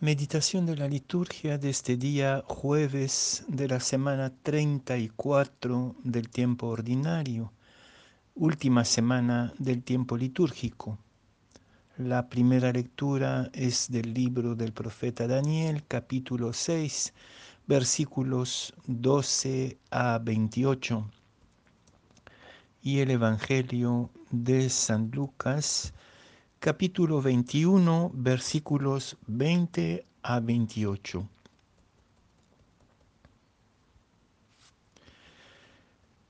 Meditación de la liturgia de este día jueves de la semana 34 del tiempo ordinario, última semana del tiempo litúrgico. La primera lectura es del libro del profeta Daniel, capítulo 6, versículos 12 a 28. Y el Evangelio de San Lucas, 21, versículos 20 a 28.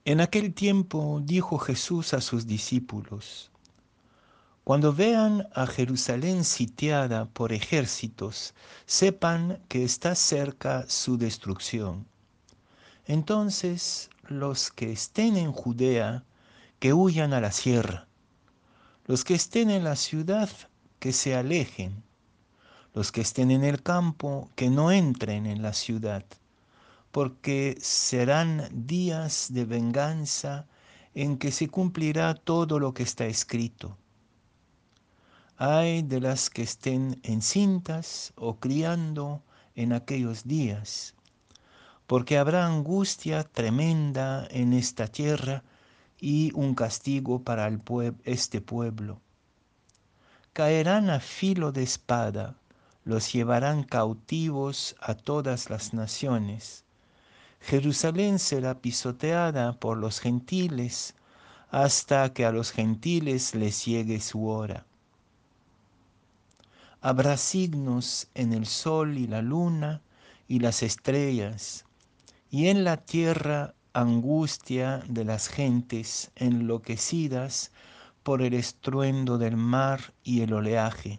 En aquel tiempo dijo Jesús a sus discípulos, Cuando vean a Jerusalén sitiada por ejércitos, sepan que está cerca su destrucción. Entonces los que estén en Judea, que huyan a la sierra los que estén en la ciudad, que se alejen. Los que estén en el campo, que no entren en la ciudad, porque serán días de venganza en que se cumplirá todo lo que está escrito. Hay de las que estén encintas o criando en aquellos días, porque habrá angustia tremenda en esta tierra y un castigo para este pueblo. Caerán a filo de espada, los llevarán cautivos a todas las naciones. Jerusalén será pisoteada por los gentiles hasta que a los gentiles les llegue su hora. Habrá signos en el sol y la luna y las estrellas, y en la tierra angustia de las gentes enloquecidas por el estruendo del mar y el oleaje.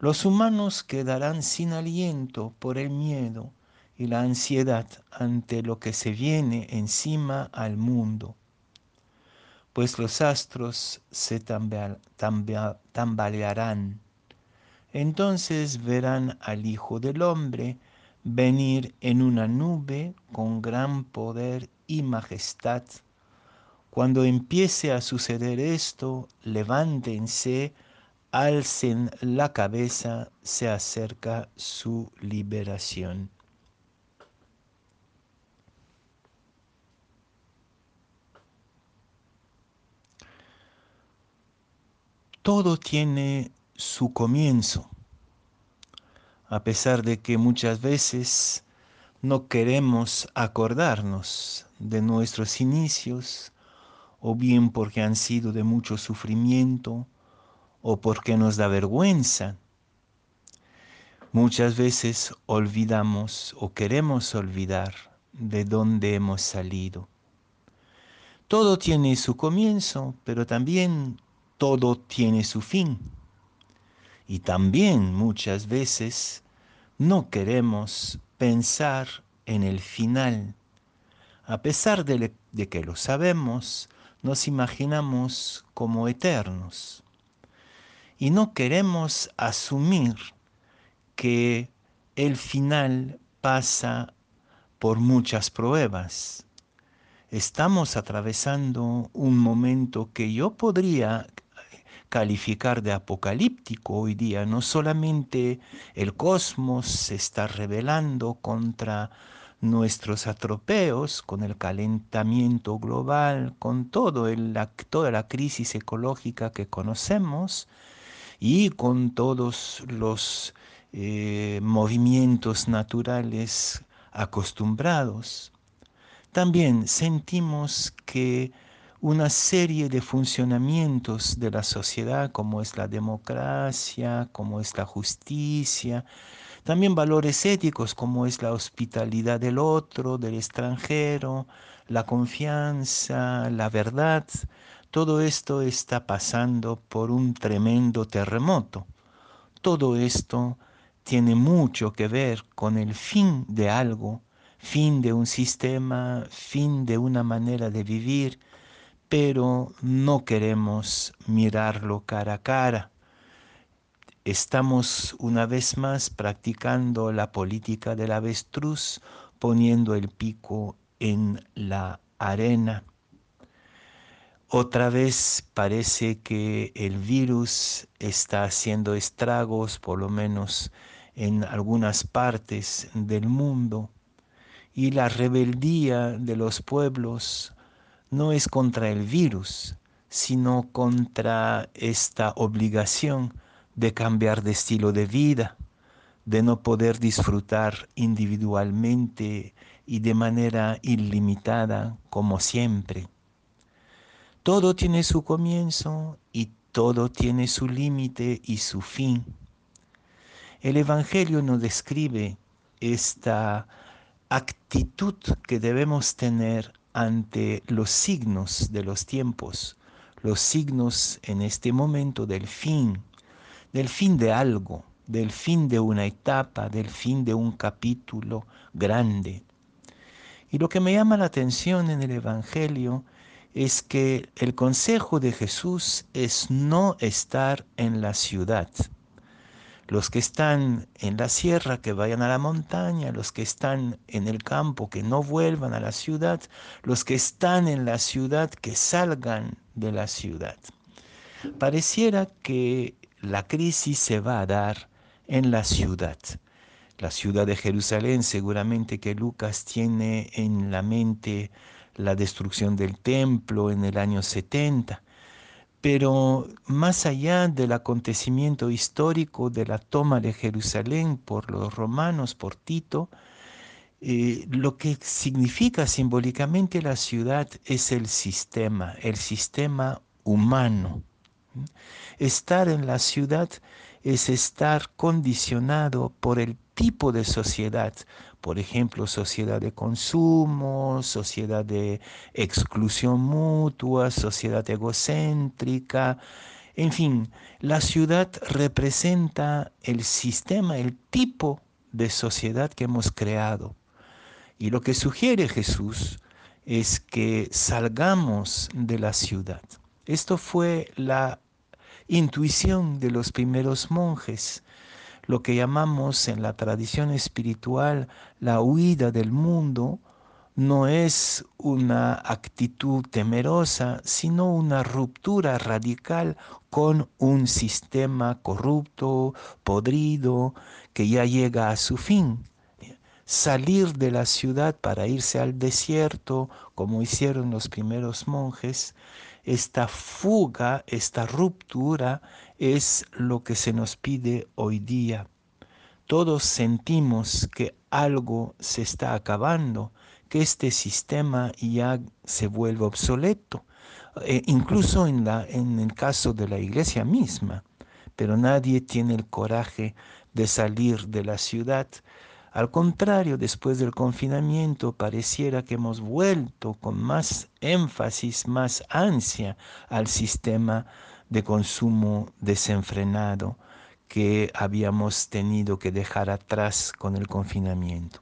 Los humanos quedarán sin aliento por el miedo y la ansiedad ante lo que se viene encima al mundo, pues los astros se tambalearán. Entonces verán al Hijo del Hombre venir en una nube con gran poder y majestad. Cuando empiece a suceder esto, levántense, alcen la cabeza, se acerca su liberación. Todo tiene su comienzo a pesar de que muchas veces no queremos acordarnos de nuestros inicios, o bien porque han sido de mucho sufrimiento, o porque nos da vergüenza. Muchas veces olvidamos o queremos olvidar de dónde hemos salido. Todo tiene su comienzo, pero también todo tiene su fin. Y también muchas veces no queremos pensar en el final. A pesar de, que lo sabemos, nos imaginamos como eternos. Y no queremos asumir que el final pasa por muchas pruebas. Estamos atravesando un momento que yo podría calificar de apocalíptico hoy día. No solamente el cosmos se está rebelando contra nuestros atropeos, con el calentamiento global, con todo la, toda la crisis ecológica que conocemos y con todos los eh, movimientos naturales acostumbrados. También sentimos que una serie de funcionamientos de la sociedad, como es la democracia, como es la justicia, también valores éticos como es la hospitalidad del otro, del extranjero, la confianza, la verdad. Todo esto está pasando por un tremendo terremoto. Todo esto tiene mucho que ver con el fin de algo, fin de un sistema, fin de una manera de vivir, pero no queremos mirarlo cara a cara. Estamos una vez más practicando la política del avestruz, poniendo el pico en la arena. Otra vez parece que el virus está haciendo estragos, por lo menos en algunas partes del mundo, y la rebeldía de los pueblos no es contra el virus, sino contra esta obligación de cambiar de estilo de vida, de no poder disfrutar individualmente y de manera ilimitada como siempre. Todo tiene su comienzo y todo tiene su límite y su fin. El Evangelio nos describe esta actitud que debemos tener ante los signos de los tiempos, los signos en este momento del fin, del fin de algo, del fin de una etapa, del fin de un capítulo grande. Y lo que me llama la atención en el Evangelio es que el consejo de Jesús es no estar en la ciudad. Los que están en la sierra, que vayan a la montaña, los que están en el campo, que no vuelvan a la ciudad, los que están en la ciudad, que salgan de la ciudad. Pareciera que la crisis se va a dar en la ciudad. La ciudad de Jerusalén, seguramente que Lucas tiene en la mente la destrucción del templo en el año 70. Pero más allá del acontecimiento histórico de la toma de Jerusalén por los romanos, por Tito, eh, lo que significa simbólicamente la ciudad es el sistema, el sistema humano. Estar en la ciudad es estar condicionado por el tipo de sociedad, por ejemplo, sociedad de consumo, sociedad de exclusión mutua, sociedad egocéntrica, en fin, la ciudad representa el sistema, el tipo de sociedad que hemos creado. Y lo que sugiere Jesús es que salgamos de la ciudad. Esto fue la intuición de los primeros monjes lo que llamamos en la tradición espiritual la huida del mundo, no es una actitud temerosa, sino una ruptura radical con un sistema corrupto, podrido, que ya llega a su fin. Salir de la ciudad para irse al desierto, como hicieron los primeros monjes, esta fuga, esta ruptura es lo que se nos pide hoy día. Todos sentimos que algo se está acabando, que este sistema ya se vuelve obsoleto, eh, incluso en, la, en el caso de la iglesia misma, pero nadie tiene el coraje de salir de la ciudad. Al contrario, después del confinamiento pareciera que hemos vuelto con más énfasis, más ansia al sistema de consumo desenfrenado que habíamos tenido que dejar atrás con el confinamiento.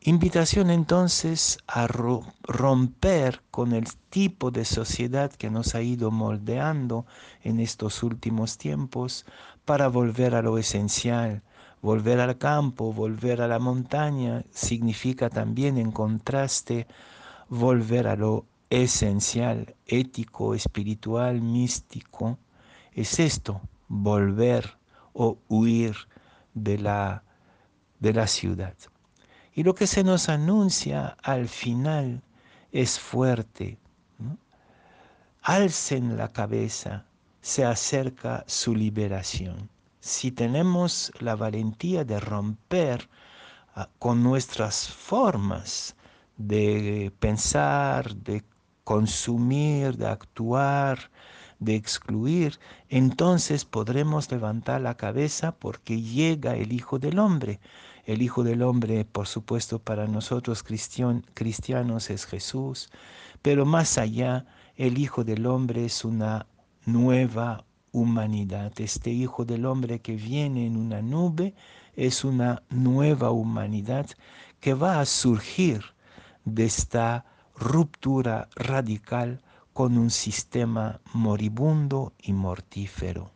Invitación entonces a romper con el tipo de sociedad que nos ha ido moldeando en estos últimos tiempos para volver a lo esencial. Volver al campo, volver a la montaña, significa también en contraste volver a lo esencial, ético, espiritual, místico, es esto, volver o huir de la, de la ciudad. Y lo que se nos anuncia al final es fuerte. Alcen la cabeza, se acerca su liberación. Si tenemos la valentía de romper ah, con nuestras formas de pensar, de consumir, de actuar, de excluir, entonces podremos levantar la cabeza porque llega el Hijo del Hombre. El Hijo del Hombre, por supuesto, para nosotros cristianos es Jesús, pero más allá, el Hijo del Hombre es una nueva humanidad. Este Hijo del Hombre que viene en una nube es una nueva humanidad que va a surgir de esta ruptura radical con un sistema moribundo y mortífero.